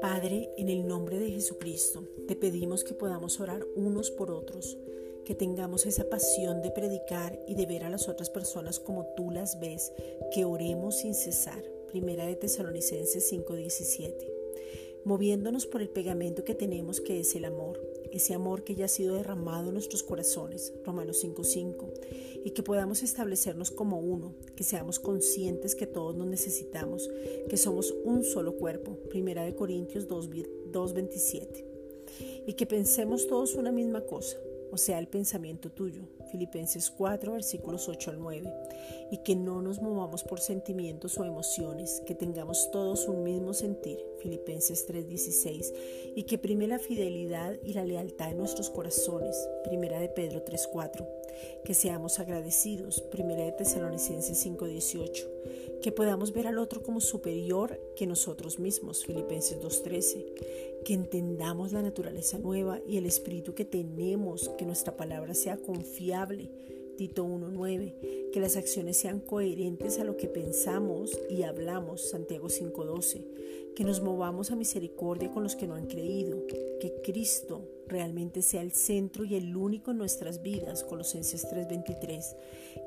Padre, en el nombre de Jesucristo, te pedimos que podamos orar unos por otros, que tengamos esa pasión de predicar y de ver a las otras personas como tú las ves, que oremos sin cesar. Primera de Tesalonicenses 5:17. Moviéndonos por el pegamento que tenemos que es el amor, ese amor que ya ha sido derramado en nuestros corazones, Romanos 5:5, y que podamos establecernos como uno, que seamos conscientes que todos nos necesitamos, que somos un solo cuerpo, Primera de Corintios 2:27, y que pensemos todos una misma cosa, o sea, el pensamiento tuyo, Filipenses 4, versículos 8 al 9, y que no nos movamos por sentimientos o emociones, que tengamos todos un mismo sentir, Filipenses 3, 16, y que prime la fidelidad y la lealtad en nuestros corazones, Primera de Pedro 3, 4, que seamos agradecidos, Primera de Tesalonicenses 5, 18, que podamos ver al otro como superior que nosotros mismos, Filipenses 2, 13, que entendamos la naturaleza nueva y el espíritu que tenemos, que nuestra palabra sea confiable, Tito 1.9, que las acciones sean coherentes a lo que pensamos y hablamos, Santiago 5.12, que nos movamos a misericordia con los que no han creído, que Cristo realmente sea el centro y el único en nuestras vidas, Colosenses 3:23,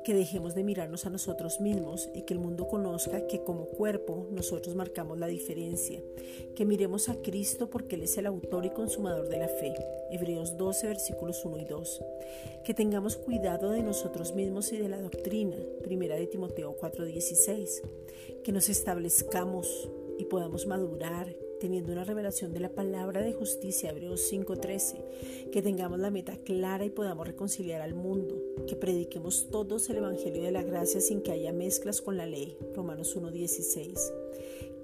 que dejemos de mirarnos a nosotros mismos y que el mundo conozca que como cuerpo nosotros marcamos la diferencia, que miremos a Cristo porque Él es el autor y consumador de la fe, Hebreos 12 versículos 1 y 2, que tengamos cuidado de nosotros mismos y de la doctrina, Primera de Timoteo 4:16, que nos establezcamos y podamos madurar teniendo una revelación de la palabra de justicia, Hebreos 5:13, que tengamos la meta clara y podamos reconciliar al mundo, que prediquemos todos el Evangelio de la gracia sin que haya mezclas con la ley, Romanos 1:16,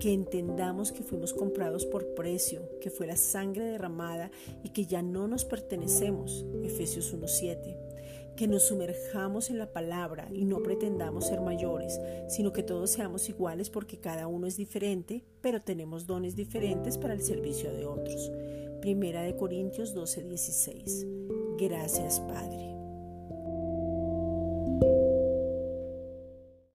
que entendamos que fuimos comprados por precio, que fue la sangre derramada y que ya no nos pertenecemos, Efesios 1:7 que nos sumerjamos en la palabra y no pretendamos ser mayores, sino que todos seamos iguales porque cada uno es diferente, pero tenemos dones diferentes para el servicio de otros. Primera de Corintios 12:16. Gracias, Padre.